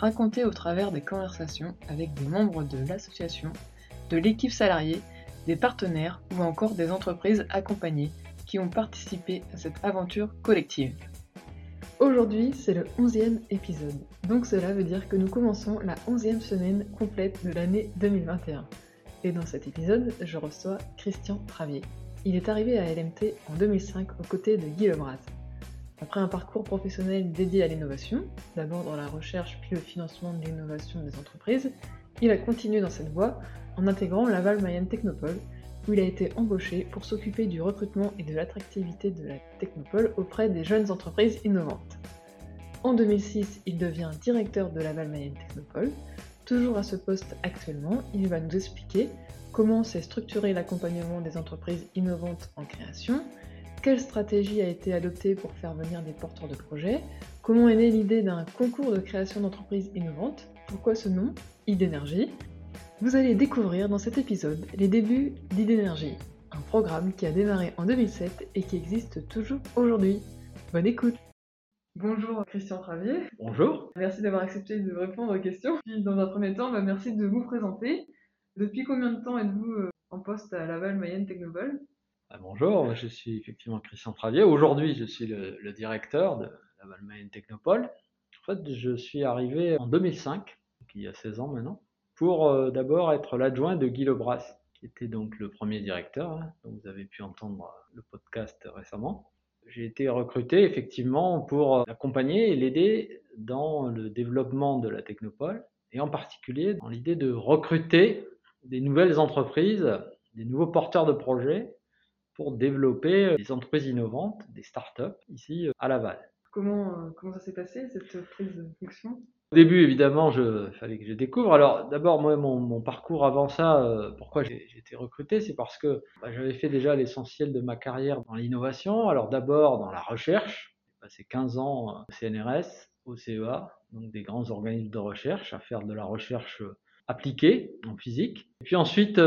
raconté au travers des conversations avec des membres de l'association, de l'équipe salariée, des partenaires ou encore des entreprises accompagnées qui ont participé à cette aventure collective. Aujourd'hui, c'est le 11e épisode, donc cela veut dire que nous commençons la 11e semaine complète de l'année 2021. Et dans cet épisode, je reçois Christian Travier. Il est arrivé à LMT en 2005 aux côtés de Guy Lebras. Après un parcours professionnel dédié à l'innovation, d'abord dans la recherche puis le financement de l'innovation des entreprises, il a continué dans cette voie en intégrant Laval Mayenne Technopole, où il a été embauché pour s'occuper du recrutement et de l'attractivité de la Technopole auprès des jeunes entreprises innovantes. En 2006, il devient directeur de Laval Mayenne Technopole. Toujours à ce poste actuellement, il va nous expliquer comment s'est structuré l'accompagnement des entreprises innovantes en création, quelle stratégie a été adoptée pour faire venir des porteurs de projets? Comment est née l'idée d'un concours de création d'entreprises innovantes? Pourquoi ce nom Idénergie Vous allez découvrir dans cet épisode les débuts d'Idénergie, un programme qui a démarré en 2007 et qui existe toujours aujourd'hui. Bonne écoute Bonjour Christian Travier. Bonjour. Merci d'avoir accepté de répondre aux questions. Puis dans un premier temps, bah, merci de vous présenter. Depuis combien de temps êtes-vous euh, en poste à Laval Mayenne Technobol bonjour, je suis effectivement Christian Travier. Aujourd'hui, je suis le, directeur de la Valmaine Technopole. En fait, je suis arrivé en 2005, il y a 16 ans maintenant, pour euh, d'abord être l'adjoint de Guy Lebras, qui était donc le premier directeur, hein, dont vous avez pu entendre le podcast récemment. J'ai été recruté effectivement pour l'accompagner et l'aider dans le développement de la Technopole, et en particulier dans l'idée de recruter des nouvelles entreprises, des nouveaux porteurs de projets pour développer euh, des entreprises innovantes, des startups ici euh, à Laval. Comment, euh, comment ça s'est passé cette prise de fonction? Au début, évidemment, il fallait que je découvre. Alors, d'abord, moi, mon, parcours avant ça, pourquoi j'ai été recruté, c'est parce que bah, j'avais fait déjà l'essentiel de ma carrière dans l'innovation. Alors, d'abord dans la recherche. J'ai passé 15 ans au CNRS, au CEA, donc des grands organismes de recherche, à faire de la recherche appliquée en physique. Et puis ensuite,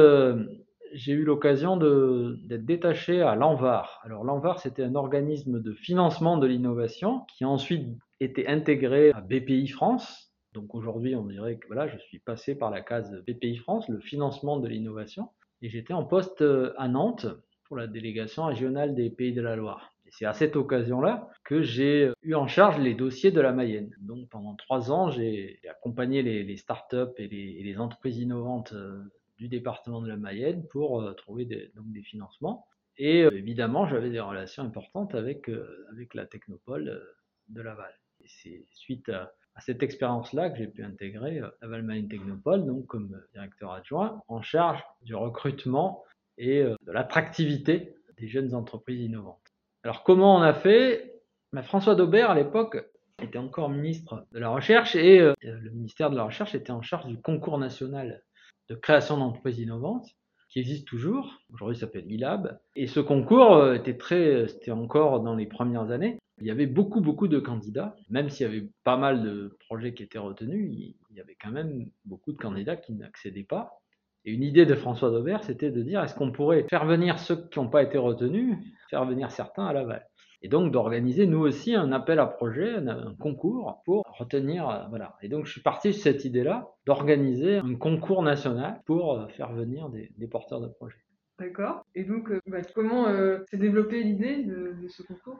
j'ai eu l'occasion d'être détaché à l'ANVAR. Alors l'ANVAR, c'était un organisme de financement de l'innovation qui a ensuite été intégré à BPI France. Donc aujourd'hui, on dirait que voilà, je suis passé par la case BPI France, le financement de l'innovation. Et j'étais en poste euh, à Nantes pour la délégation régionale des Pays de la Loire. Et c'est à cette occasion-là que j'ai eu en charge les dossiers de la Mayenne. Donc pendant trois ans, j'ai accompagné les, les startups et les, et les entreprises innovantes euh, du département de la Mayenne pour euh, trouver des, donc des financements. Et euh, évidemment, j'avais des relations importantes avec, euh, avec la technopole de Laval. Et c'est suite à, cette expérience-là que j'ai pu intégrer Laval Mayenne Technopole, donc comme directeur adjoint, en charge du recrutement et de l'attractivité des jeunes entreprises innovantes. Alors comment on a fait? Ben, François Daubert, à l'époque, était encore ministre de la Recherche et le ministère de la Recherche était en charge du concours national de création d'entreprises innovantes qui existe toujours. Aujourd'hui, ça s'appelle Milab. Et ce concours euh, était très, c'était encore dans les premières années. Il y avait beaucoup, beaucoup de candidats. Même s'il y avait pas mal de projets qui étaient retenus, il y avait quand même beaucoup de candidats qui n'accédaient pas. Et une idée de François Daubert, c'était de dire est-ce qu'on pourrait faire venir ceux qui n'ont pas été retenus, faire venir certains à Laval? Et donc d'organiser nous aussi un appel à projet, un, concours pour retenir, euh, voilà. Et donc je suis parti de cette idée-là d'organiser un concours national pour euh, faire venir des, porteurs de projets. D'accord. Et donc euh, bah, comment s'est développée l'idée de, ce concours?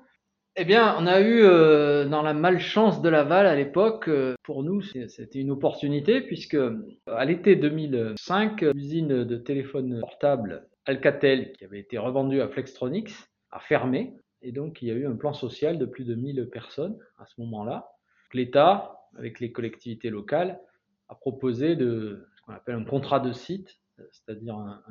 Eh bien, on a eu dans la malchance de Laval à l'époque, pour nous, c'était une opportunité puisque à l'été 2005, l'usine de téléphone portable Alcatel, qui avait été revendue à Flextronics, a fermé et donc, il y a eu un plan social de plus de 1000 personnes à ce moment-là. L'État, avec les collectivités locales, a proposé ce qu'on appelle un contrat de site, c'est-à-dire un,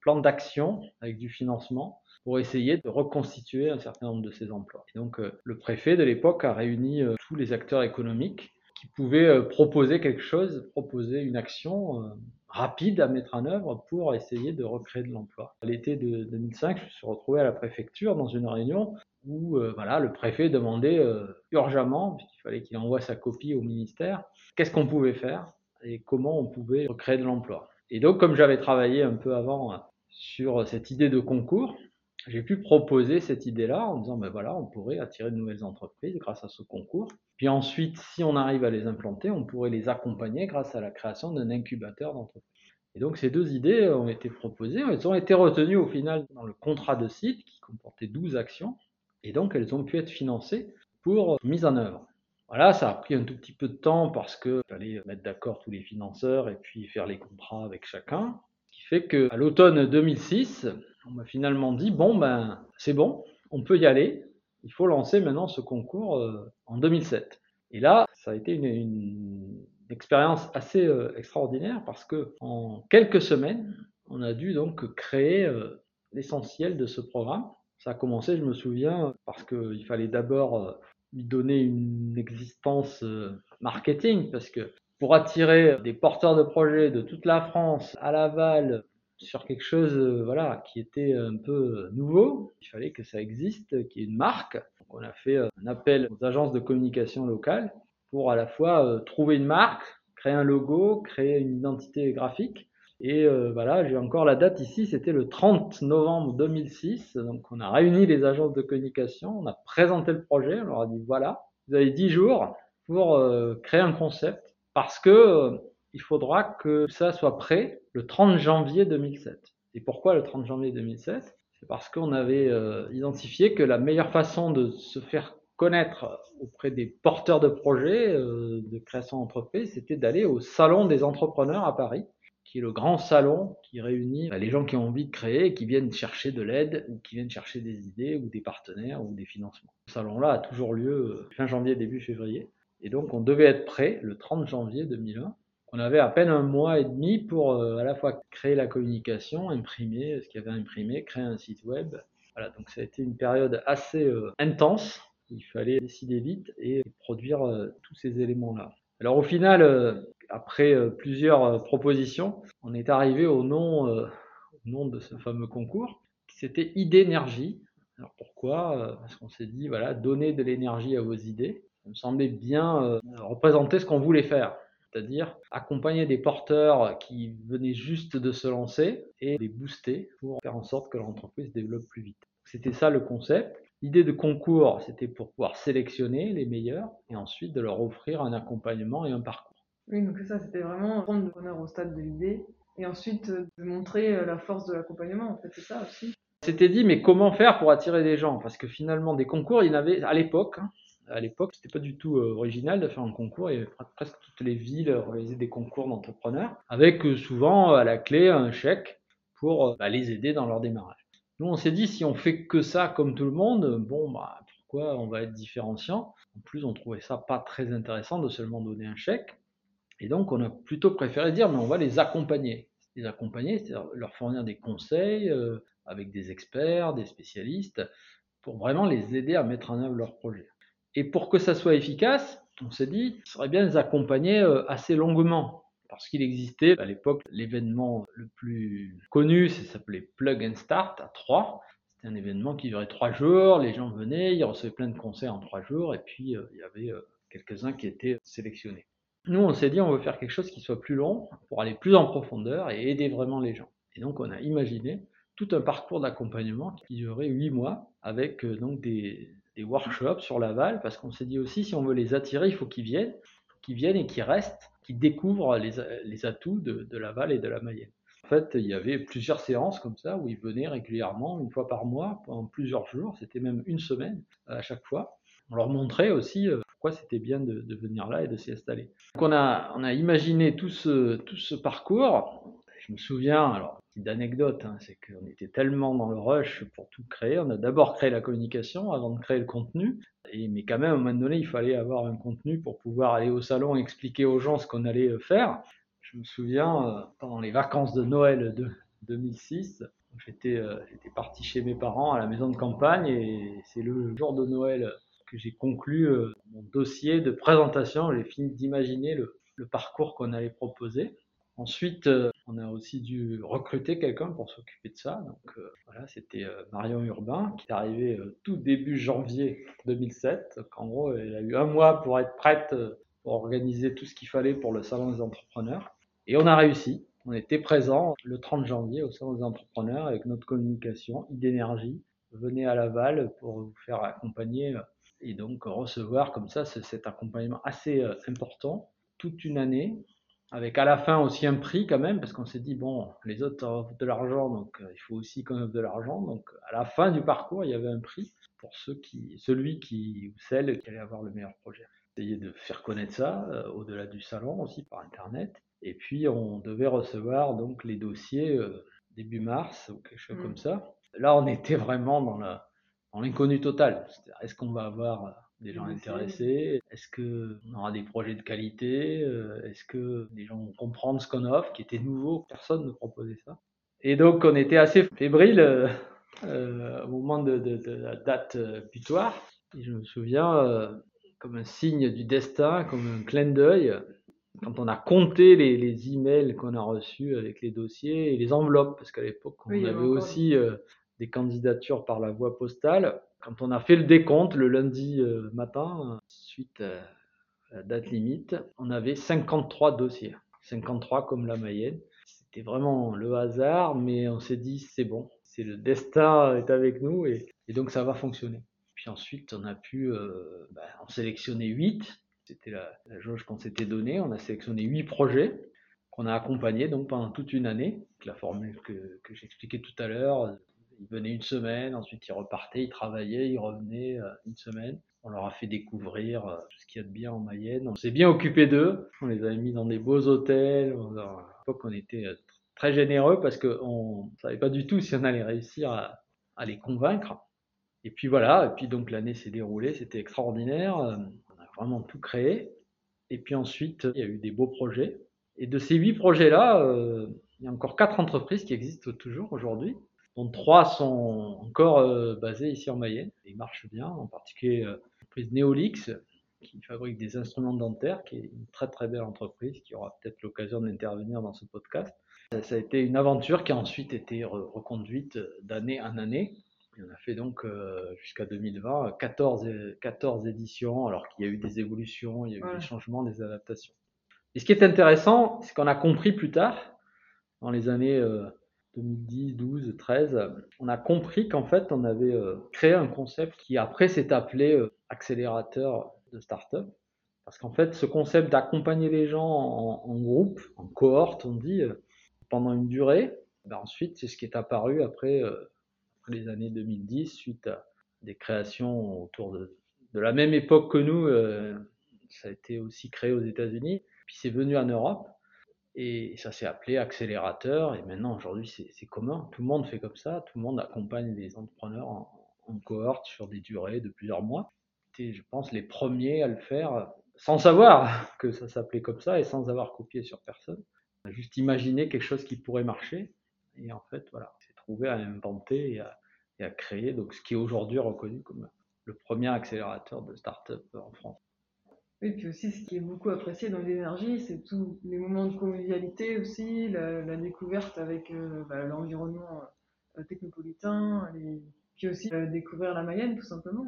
plan d'action avec du financement pour essayer de reconstituer un certain nombre de ces emplois. Et donc, euh, le préfet de l'époque a réuni euh, tous les acteurs économiques qui pouvaient euh, proposer quelque chose, proposer une action rapide à mettre en œuvre pour essayer de recréer de l'emploi. À l'été de 2005, je me suis retrouvé à la préfecture dans une réunion où euh, voilà, le préfet demandait euh, urgemment, puisqu'il fallait qu'il envoie sa copie au ministère, qu'est-ce qu'on pouvait faire et comment on pouvait recréer de l'emploi. Et donc, comme j'avais travaillé un peu avant sur cette idée de concours, j'ai pu proposer cette idée-là en disant, ben voilà, on pourrait attirer de nouvelles entreprises grâce à ce concours. Puis ensuite, si on arrive à les implanter, on pourrait les accompagner grâce à la création d'un incubateur d'entreprise. Et donc ces deux idées ont été proposées, elles ont été retenues au final dans le contrat de site qui comportait 12 actions, et donc elles ont pu être financées pour mise en œuvre. Voilà, ça a pris un tout petit peu de temps parce qu'il fallait mettre d'accord tous les financeurs et puis faire les contrats avec chacun. Ce qui fait qu'à l'automne 2006, on m'a finalement dit bon ben c'est bon, on peut y aller. Il faut lancer maintenant ce concours euh, en 2007. Et là, ça a été une, expérience assez euh, extraordinaire parce que en quelques semaines, on a dû donc créer euh, l'essentiel de ce programme. Ça a commencé, je me souviens, parce qu'il fallait d'abord lui donner une existence marketing, parce que pour attirer des porteurs de projets de toute la France à Laval sur quelque chose euh, voilà, qui était un peu nouveau. Il fallait que ça existe, qu'il y ait une marque. Donc on a fait euh, un appel aux agences de communication locales pour à la fois euh, trouver une marque, créer un logo, créer une identité graphique. Et voilà, j'ai encore la date ici, c'était le 30 novembre 2006. Donc on a réuni les agences de communication, on a présenté le projet, on leur a dit voilà, vous avez 10 jours pour créer un concept parce que il faudra que ça soit prêt le 30 janvier 2007. Et pourquoi le 30 janvier 2007 C'est parce qu'on avait euh, identifié que la meilleure façon de se faire connaître auprès des porteurs de projets euh, de création d'entreprise, c'était d'aller au Salon des entrepreneurs à Paris, qui est le grand salon qui réunit bah, les gens qui ont envie de créer et qui viennent chercher de l'aide ou qui viennent chercher des idées ou des partenaires ou des financements. Ce salon-là a toujours lieu euh, fin janvier, début février. Et donc on devait être prêt le 30 janvier 2001 on avait à peine un mois et demi pour euh, à la fois créer la communication, imprimer ce qu'il y avait à imprimer, créer un site web. Voilà, donc ça a été une période assez euh, intense. Il fallait décider vite et produire euh, tous ces éléments-là. Alors au final, après plusieurs propositions, on est arrivé au nom, au nom de ce fameux concours, c'était Idénergie. Alors pourquoi Parce qu'on s'est dit, voilà, donner de l'énergie à vos idées. Ça me semblait bien représenter ce qu'on voulait faire c'est-à-dire accompagner des porteurs qui venaient juste de se lancer et les booster pour faire en sorte que l'entreprise développe plus vite. C'était ça le concept. L'idée de concours, c'était pour pouvoir sélectionner les meilleurs et ensuite de leur offrir un accompagnement et un parcours. Oui, donc ça, c'était vraiment prendre le bonheur au stade de l'idée et ensuite euh, de montrer euh, la force de l'accompagnement. En fait, c'est ça aussi. C'était dit, mais comment faire pour attirer des gens? Parce que finalement, des concours, il y en avait à l'époque, hein, à l'époque, c'était pas du tout euh, original de faire un concours. Avait presque toutes les villes réalisaient des concours d'entrepreneurs, avec euh, souvent à la clé un chèque pour euh, bah, les aider dans leur démarrage. Nous, on s'est dit, si on fait que ça comme tout le monde, bon, bah, pourquoi on va être différenciant? En plus, on trouvait ça pas très intéressant de seulement donner un chèque. Et donc, on a plutôt préféré dire, mais on va les accompagner. Les accompagner, c'est-à-dire leur fournir des conseils avec des experts, des spécialistes, pour vraiment les aider à mettre en œuvre leur projet. Et pour que ça soit efficace, on s'est dit, il serait bien de les accompagner euh, assez longuement. Parce qu'il existait à l'époque l'événement le plus connu, ça s'appelait Plug and Start à 3. C'était un événement qui durait trois jours, les gens venaient, ils recevaient plein de conseils en trois jours, et puis euh, il y avait euh, quelques-uns qui étaient sélectionnés. Nous, on s'est dit, on veut faire quelque chose qui soit plus long pour aller plus en profondeur et aider vraiment les gens. Et donc, on a imaginé tout un parcours d'accompagnement qui durait huit mois avec donc des, des workshops sur Laval, parce qu'on s'est dit aussi, si on veut les attirer, il faut qu'ils viennent, qu'ils viennent et qu'ils restent, qu'ils découvrent les, atouts de, de, Laval et de la Mayenne. En fait, il y avait plusieurs séances comme ça où ils venaient régulièrement, une fois par mois, pendant plusieurs jours, c'était même une semaine à chaque fois. On leur montrait aussi euh, pourquoi c'était bien de, venir là et de s'y installer. Donc on a, on a imaginé tout ce, tout ce parcours. Je me souviens, alors petite anecdote, hein, c'est qu'on était tellement dans le rush pour tout créer. On a d'abord créé la communication avant de créer le contenu. Et, mais quand même, à un moment donné, il fallait avoir un contenu pour pouvoir aller au salon et expliquer aux gens ce qu'on allait euh, faire. Je me souviens, euh, pendant les vacances de Noël de 2006, j'étais euh, j'étais parti chez mes parents à la maison de campagne et c'est le jour de Noël que j'ai conclu mon dossier de présentation. J'ai fini d'imaginer le parcours qu'on allait proposer. Ensuite, on a aussi dû recruter quelqu'un pour s'occuper de ça. Donc euh, voilà, c'était euh, Marion Urbain qui est arrivé euh, tout début janvier 2007. Donc, en gros, elle a eu un mois pour être prête pour organiser tout ce qu'il fallait pour le salon des entrepreneurs. Et on a réussi. On était présent le 30 janvier au salon des entrepreneurs avec notre communication, idénergie. Venez à Laval pour vous faire accompagner et donc recevoir comme ça cet accompagnement assez important toute une année avec à la fin aussi un prix quand même, parce qu'on s'est dit, bon, les autres offrent de l'argent, donc euh, il faut aussi qu'on offre de l'argent. Donc à la fin du parcours, il y avait un prix pour ceux qui, celui qui, ou celle qui allait avoir le meilleur projet. Essayer de faire connaître ça euh, au-delà du salon aussi par Internet. Et puis on devait recevoir donc les dossiers euh, début mars ou quelque chose mmh. comme ça. Là, on était vraiment dans l'inconnu total. Est-ce qu'on va avoir des gens intéressés Est-ce qu'on aura des projets de qualité euh, Est-ce que les gens vont comprendre ce qu'on offre, qui était nouveau Personne ne proposait ça. Et donc, on était assez fébrile euh, euh, au moment de, la date butoir. Et je me souviens, comme un signe du destin, comme un clin d'œil, quand on a compté les, les emails qu'on a reçus avec les dossiers et les enveloppes, parce qu'à l'époque, on avait aussi des candidatures par la voie postale. Quand on a fait le décompte le lundi euh, matin, suite à la date limite, on avait 53 dossiers. 53 comme la Mayenne. C'était vraiment le hasard, mais on s'est dit c'est bon, c'est le destin est avec nous et, donc ça va fonctionner. Puis ensuite, on a pu euh, bah, en sélectionner 8. C'était la, jauge qu'on s'était donnée. On a sélectionné 8 projets qu'on a accompagnés donc pendant toute une année. La formule que j'expliquais tout à l'heure, ils venaient une semaine, ensuite ils repartaient, ils travaillaient, ils revenaient euh, une semaine. On leur a fait découvrir euh, tout ce qu'il y a de bien en Mayenne. On s'est bien occupé d'eux. On les a mis dans des beaux hôtels. À l'époque, on était euh, très généreux parce qu'on ne savait pas du tout si on allait réussir à, à les convaincre. Et puis voilà, et puis donc l'année s'est déroulée, c'était extraordinaire. On a vraiment tout créé. Et puis ensuite, il y a eu des beaux projets. Et de ces huit projets-là, il y a encore quatre entreprises qui existent toujours aujourd'hui dont trois sont encore euh, basés ici en Mayenne. Ils marchent bien, en particulier euh, l'entreprise Neolix, qui fabrique des instruments dentaires, qui est une très très belle entreprise, qui aura peut-être l'occasion d'intervenir dans ce podcast. Ça a été une aventure qui a ensuite été reconduite d'année en année. on a fait donc euh, jusqu'à 2020 14, 14 éditions, alors qu'il y a eu des évolutions, il y a eu des changements, des adaptations. Et ce qui est intéressant, c'est qu'on a compris plus tard, dans les années 2010, 12, 13, on a compris qu'en fait, on avait euh, créé un concept qui après s'est appelé euh, accélérateur de start-up. Parce qu'en fait, ce concept d'accompagner les gens en, groupe, en cohorte, on dit, euh, pendant une durée, ben ensuite, c'est ce qui est apparu après, les années 2010, suite à des créations autour de, de la même époque que nous. ça a été aussi créé aux États-Unis, puis c'est venu en Europe. Et ça s'est appelé accélérateur. Et maintenant, aujourd'hui, c'est commun. Tout le monde fait comme ça. Tout le monde accompagne des entrepreneurs en, cohorte sur des durées de plusieurs mois. C'était, je pense, les premiers à le faire sans savoir que ça s'appelait comme ça et sans avoir copié sur personne. Juste imaginé quelque chose qui pourrait marcher. Et en fait, voilà, c'est trouvé à inventer et à, et à créer donc, ce qui est aujourd'hui reconnu comme le premier accélérateur de start-up en France. Oui, puis aussi, ce qui est beaucoup apprécié dans l'énergie, c'est tous les moments de convivialité aussi, la, découverte avec euh, bah, l'environnement euh, technopolitain, puis aussi euh, découvrir la Mayenne, tout simplement.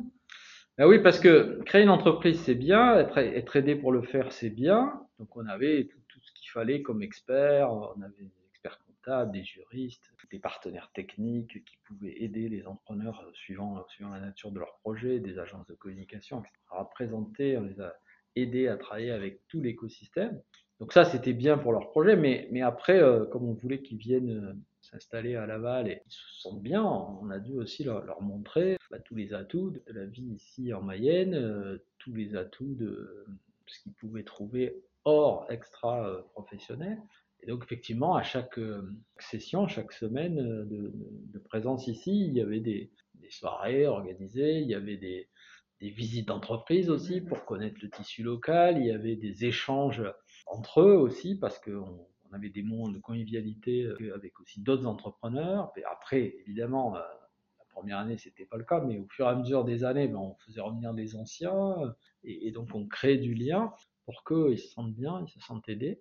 Ah oui, parce que créer une entreprise, c'est bien, être, aidé pour le faire, c'est bien. Donc on avait tout, tout ce qu'il fallait comme experts, on avait des experts comptables, des juristes, des partenaires techniques qui pouvaient aider les entrepreneurs suivant, suivant la nature de leur projet, des agences de communication, etc. À présenter, on les a aider à travailler avec tout l'écosystème. Donc ça, c'était bien pour leur projet, mais, mais après, euh, comme on voulait qu'ils viennent euh, s'installer à Laval et qu'ils se sentent bien, on a dû aussi leur, montrer bah, tous les atouts de la vie ici en Mayenne, euh, tous les atouts de ce qu'ils pouvaient trouver hors extra professionnel. Et donc effectivement, à chaque session, chaque semaine de, présence ici, il y avait des soirées organisées, il y avait des, des visites d'entreprise aussi pour connaître le tissu local. Il y avait des échanges entre eux aussi parce qu'on on avait des moments de convivialité euh, avec aussi d'autres entrepreneurs. Et après, évidemment, euh, la première année, c'était pas le cas, mais au fur et à mesure des années, ben, on faisait revenir des anciens et, donc on crée du lien pour qu'ils se sentent bien, ils se sentent aidés.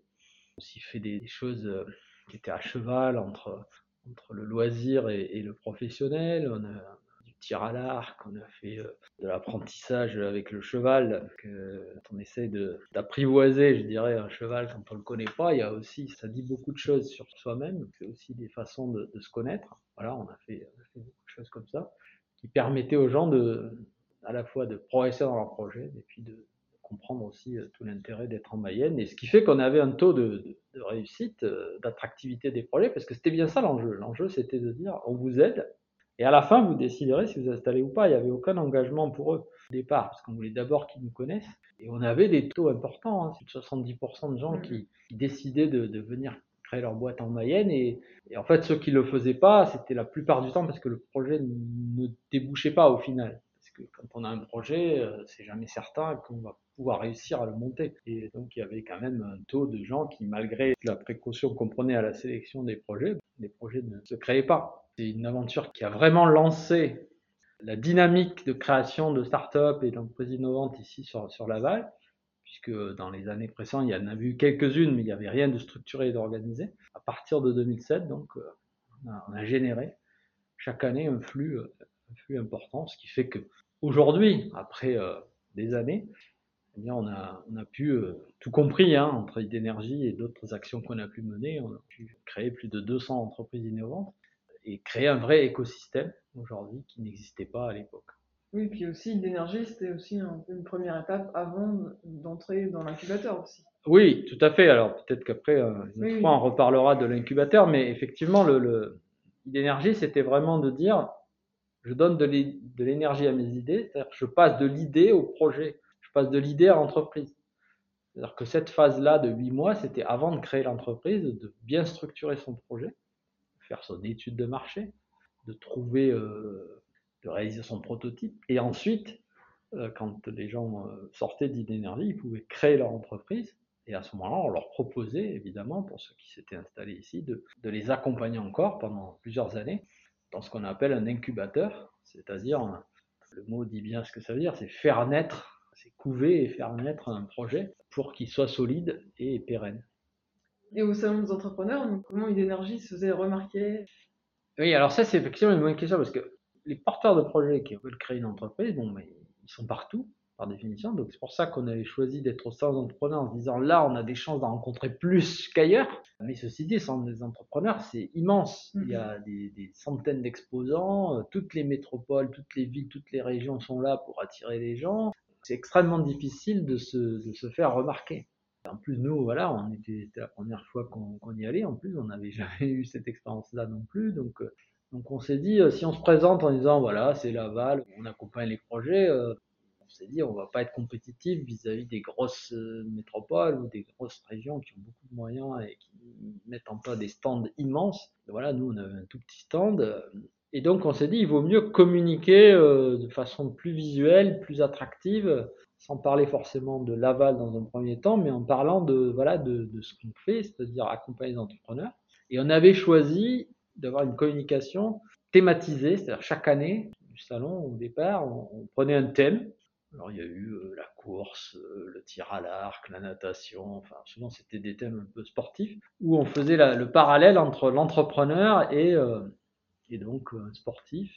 On aussi fait des, choses euh, qui était à cheval entre, entre le loisir et, le professionnel. On a du tir à l'arc, on a fait euh, de l'apprentissage avec le cheval. Que, quand on essaie d'apprivoiser, je dirais, un cheval quand on le connaît pas, il y a aussi, ça dit beaucoup de choses sur soi-même. C'est aussi des façons de, se connaître. Voilà, on a, fait, on beaucoup de choses comme ça qui permettaient aux gens de, à la fois de progresser dans leur projet et puis de, comprendre aussi euh, tout l'intérêt d'être en Mayenne. Et ce qui fait qu'on avait un taux de, réussite, euh, d'attractivité des projets, parce que c'était bien ça l'enjeu. L'enjeu, c'était de dire, on vous aide, et à la fin, vous déciderez si vous installez ou pas. Il n'y avait aucun engagement pour eux au départ, parce qu'on voulait d'abord qu'ils nous connaissent. Et on avait des taux importants, hein, 70% de gens qui, décidaient de, venir créer leur boîte en Mayenne. Et, et en fait, ceux qui ne le faisaient pas, c'était la plupart du temps parce que le projet ne débouchait pas au final que quand on a un projet, euh, c'est jamais certain qu'on va pouvoir réussir à le monter. Et donc il y avait quand même un taux de gens qui, malgré la précaution qu'on prenait à la sélection des projets, les projets ne se créaient pas. C'est une aventure qui a vraiment lancé la dynamique de création de start-up et d'entreprises innovantes ici sur, sur Laval, puisque dans les années précédentes, il y en a eu quelques-unes, mais il n'y avait rien de structuré et d'organisé. À partir de 2007, donc, on a généré chaque année un flux euh, flux important, ce qui fait que aujourd'hui, après euh, des années, eh on, a, on a pu, euh, tout compris, hein, entre d'énergie et d'autres actions qu'on a pu mener, on a pu créer plus de 200 entreprises innovantes et créer un vrai écosystème aujourd'hui qui n'existait pas à l'époque. Oui, puis aussi d'énergie, c'était aussi un une première étape avant d'entrer dans l'incubateur aussi. Oui, tout à fait. Alors peut-être qu'après, euh, une fois, on reparlera de l'incubateur, mais effectivement, le, le c'était vraiment de dire, je donne de l'énergie à mes idées, c'est-à-dire je passe de l'idée au projet, je passe de l'idée à l'entreprise. C'est-à-dire que cette phase-là de huit mois, c'était avant de créer l'entreprise, de bien structurer son projet, faire son étude de marché, de trouver, euh, de réaliser son prototype, et ensuite, euh, quand les gens euh, sortaient d'Idénergie, ils pouvaient créer leur entreprise, et à ce moment-là, on leur proposait, évidemment, pour ceux qui s'étaient installés ici, de les accompagner encore pendant plusieurs années dans ce qu'on appelle un incubateur, c'est-à-dire, le mot dit bien ce que ça veut dire, c'est faire naître, c'est couver et faire naître un projet pour qu'il soit solide et pérenne. Et au salon des entrepreneurs, comment une se faisait remarquer? Oui, alors ça c'est effectivement une bonne question parce que les porteurs de projets qui veulent créer une entreprise, bon, mais ils sont partout par définition. Donc c'est pour ça qu'on avait choisi d'être au sein d'entrepreneurs en se disant là, on a des chances d'en rencontrer plus qu'ailleurs. Mais ceci dit, sans des entrepreneurs, c'est immense. Il y a mhm. des, centaines d'exposants, euh, toutes les métropoles, toutes les villes, toutes les régions sont là pour attirer les gens. C'est extrêmement difficile de se, de se faire remarquer. En plus, nous, voilà, on était, c'était la première fois qu'on, y allait. En plus, on n'avait jamais eu cette expérience-là non plus. Donc, euh, donc on s'est dit, euh, si on se présente en disant, voilà, c'est Laval, on accompagne les projets, on s'est dit on va pas être compétitif vis-à-vis des grosses euh, métropoles ou des grosses régions qui ont beaucoup de moyens et qui mettent en place des stands immenses. voilà, nous on avait un tout petit stand. Euh, et donc on s'est dit il vaut mieux communiquer euh, de façon plus visuelle, plus attractive, sans parler forcément de l'aval dans un premier temps, mais en parlant de voilà de, ce qu'on fait, c'est-à-dire accompagner les entrepreneurs. Et on avait choisi d'avoir une communication thématisée, c'est-à-dire chaque année du salon au départ, on prenait un thème alors il y a eu euh, la course, euh, le tir à l'arc, la natation, enfin souvent c'était des thèmes un peu sportifs, où on faisait le parallèle entre l'entrepreneur et, euh, et donc un sportif,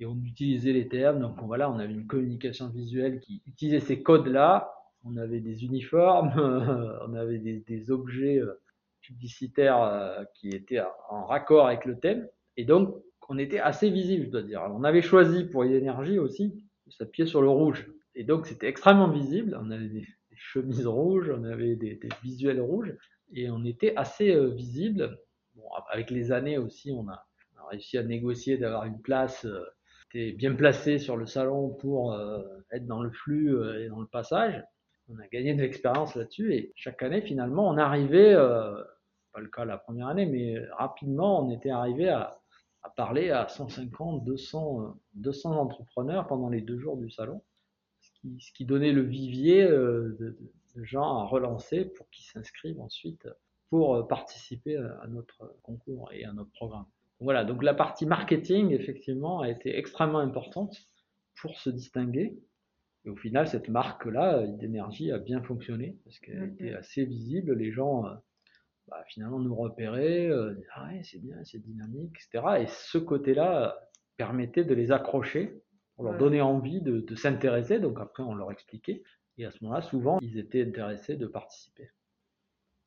et on utilisait les termes, donc voilà, on avait une communication visuelle qui utilisait ces codes-là, on avait des uniformes, on avait des, objets publicitaires qui étaient en raccord avec le thème, et donc on était assez visible, je dois dire. on avait choisi pour l'énergie aussi de s'appuyer sur le rouge et donc c'était extrêmement visible. On avait des, chemises rouges, on avait des, visuels rouges, et on était assez euh, visible. Bon, avec les années aussi, on a, réussi à négocier d'avoir une place euh, était bien placée sur le salon pour euh, être dans le flux et dans le passage. On a gagné de l'expérience là-dessus, et chaque année finalement, on arrivait, pas le cas la première année, mais rapidement, on était arrivé à, parler à 150, 200, 200 entrepreneurs pendant les deux jours du salon ce qui donnait le vivier euh, de, gens à relancer pour qu'ils s'inscrivent ensuite pour euh, participer à notre concours et à notre programme. Voilà, donc la partie marketing, effectivement, a été extrêmement importante pour se distinguer. Et au final, cette marque-là, d'énergie, a bien fonctionné parce qu'elle était assez visible. Les gens, euh, bah, finalement nous repérer, euh, ah ouais, c'est bien, c'est dynamique, etc. Et ce côté-là permettait de les accrocher, pour leur donner envie de, de s'intéresser. Donc après, on leur expliquait. Et à ce moment-là, souvent, ils étaient intéressés de participer.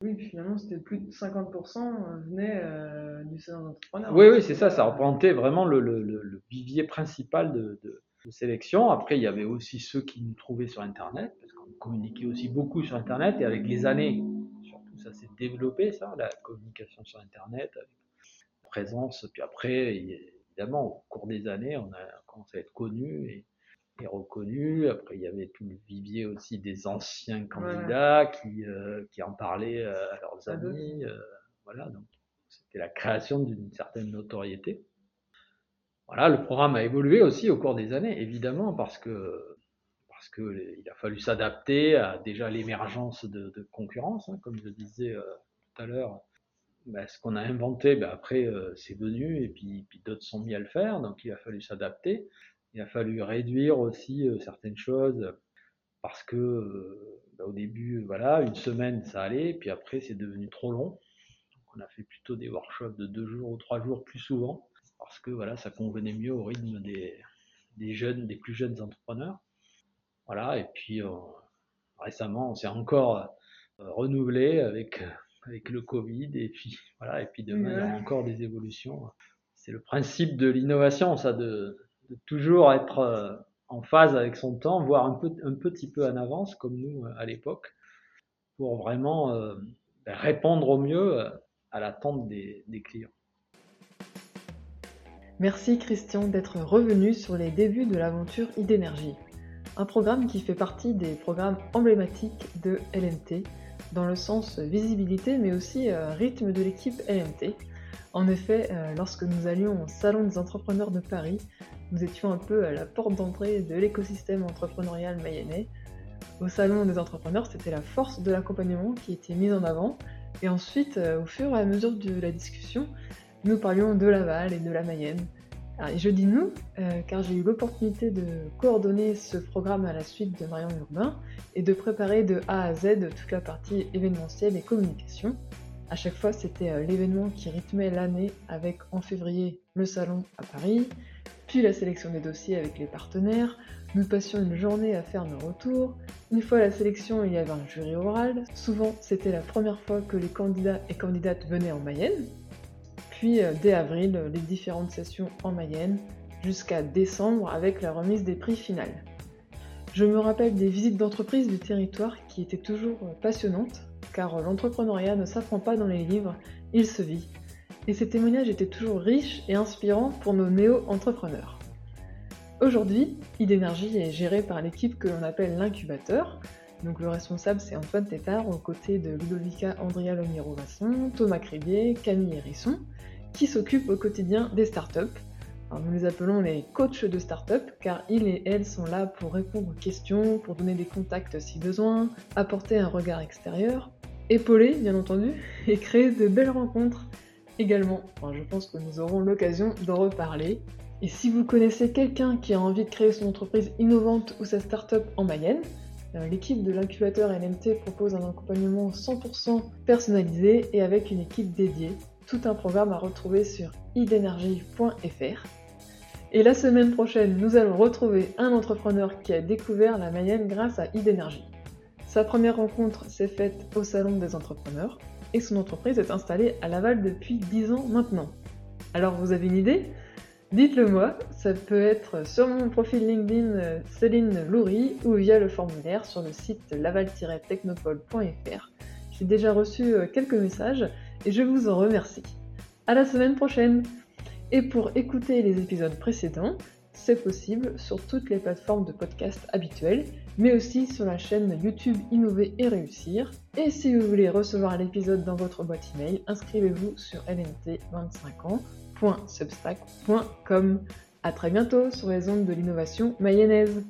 Oui, finalement, c'était plus de 50% venaient euh, du salon d'entrepreneurs. Oui, oui, c'est ça, ça représentait vraiment le, le, le vivier principal de, de, de, sélection. Après, il y avait aussi ceux qui nous trouvaient sur Internet, parce qu'on communiquait aussi beaucoup sur Internet, et avec les années, surtout ça s'est développé, ça, la communication sur Internet, avec présence. Puis après, évidemment, au cours des années, on a commencé à être connu et reconnu. Après, il y avait tout le vivier aussi des anciens candidats qui, euh, qui en parlaient euh, à leurs amis. Euh, voilà, donc c'était la création d'une certaine notoriété. Voilà, le programme a évolué aussi au cours des années, évidemment, parce que parce que il a fallu s'adapter à déjà l'émergence de, de, concurrence, hein, comme je disais tout à l'heure. Ben, ce qu'on a inventé, ben, après, c'est venu, et puis, puis d'autres sont mis à le faire, donc il a fallu s'adapter il a fallu réduire aussi euh, certaines choses parce que euh, bah, au début, voilà, une semaine ça allait, puis après c'est devenu trop long. Donc, on a fait plutôt des workshops de deux jours ou trois jours plus souvent parce que voilà, ça convenait mieux au rythme des, des jeunes, des plus jeunes entrepreneurs. Voilà, et puis euh, récemment, on s'est encore renouvelé avec avec le Covid et puis voilà, et puis demain il y aura encore des évolutions. C'est le principe de l'innovation, ça, de, toujours être euh, en phase avec son temps, voire un petit peu en avance, comme nous euh, à l'époque, pour vraiment euh, ben, répondre au mieux à l'attente des, des clients. Merci Christian d'être revenu sur les débuts de l'aventure idénergie, un programme qui fait partie des programmes emblématiques de LMT, dans le sens visibilité mais aussi rythme de l'équipe LMT. En effet, lorsque nous allions au Salon des entrepreneurs de Paris, nous étions un peu à la porte d'entrée de l'écosystème entrepreneurial mayennais. Au salon des entrepreneurs, c'était la force de l'accompagnement qui était mise en avant. Et ensuite, euh, au fur et à mesure de la discussion, nous parlions de Laval et de la Mayenne. et je dis nous, euh, car j'ai eu l'opportunité de coordonner ce programme à la suite de Marion Urbain et de préparer de A à Z toute la partie événementielle et communication. À chaque fois, c'était euh, l'événement qui rythmait l'année avec en février le salon à Paris, puis la sélection des dossiers avec les partenaires, nous passions une journée à faire nos retours. Une fois la sélection, il y avait un jury oral. Souvent, c'était la première fois que les candidats et candidates venaient en Mayenne. Puis, euh, dès avril, les différentes sessions en Mayenne, jusqu'à décembre avec la remise des prix finales. Je me rappelle des visites d'entreprise du territoire qui étaient toujours euh, passionnantes, car l'entrepreneuriat ne s'apprend pas dans les livres, il se vit et ces témoignages étaient toujours riches et inspirants pour nos néo-entrepreneurs. Aujourd'hui, Idénergie est géré par l'équipe que l'on appelle l'incubateur. Donc le responsable c'est Antoine Tétard aux côtés de Ludovica Andrea Lomiro-Vasson, Thomas Cribier, Camille Hérisson, qui s'occupent au quotidien des startups. nous les appelons les coachs de startups car ils et elles sont là pour répondre aux questions, pour donner des contacts si besoin, apporter un regard extérieur, épauler bien entendu, et créer de belles rencontres également. je pense que nous aurons l'occasion d'en reparler. Et si vous connaissez quelqu'un qui a envie de créer son entreprise innovante ou sa start-up en Mayenne, euh, l'équipe de l'incubateur LMT propose un accompagnement 100% personnalisé et avec une équipe dédiée. Tout un programme à retrouver sur idenergie.fr. Et la semaine prochaine, nous allons retrouver un entrepreneur qui a découvert la Mayenne grâce à Idénergie. Sa première rencontre s'est faite au Salon des entrepreneurs et son entreprise est installée à Laval depuis 10 ans maintenant. Alors vous avez une idée? Dites-le moi, ça peut être sur mon profil LinkedIn euh, Céline Loury ou via le formulaire sur le site laval-technopole.fr. J'ai déjà reçu euh, quelques messages et je vous en remercie. À la semaine prochaine Et pour écouter les épisodes précédents, c'est possible sur toutes les plateformes de podcast habituelles, mais aussi sur la chaîne YouTube Innover et Réussir. Et si vous voulez recevoir l'épisode dans votre boîte email, inscrivez-vous sur lnt25ans.substack.com. A très bientôt sur les ondes de l'innovation mayonnaise.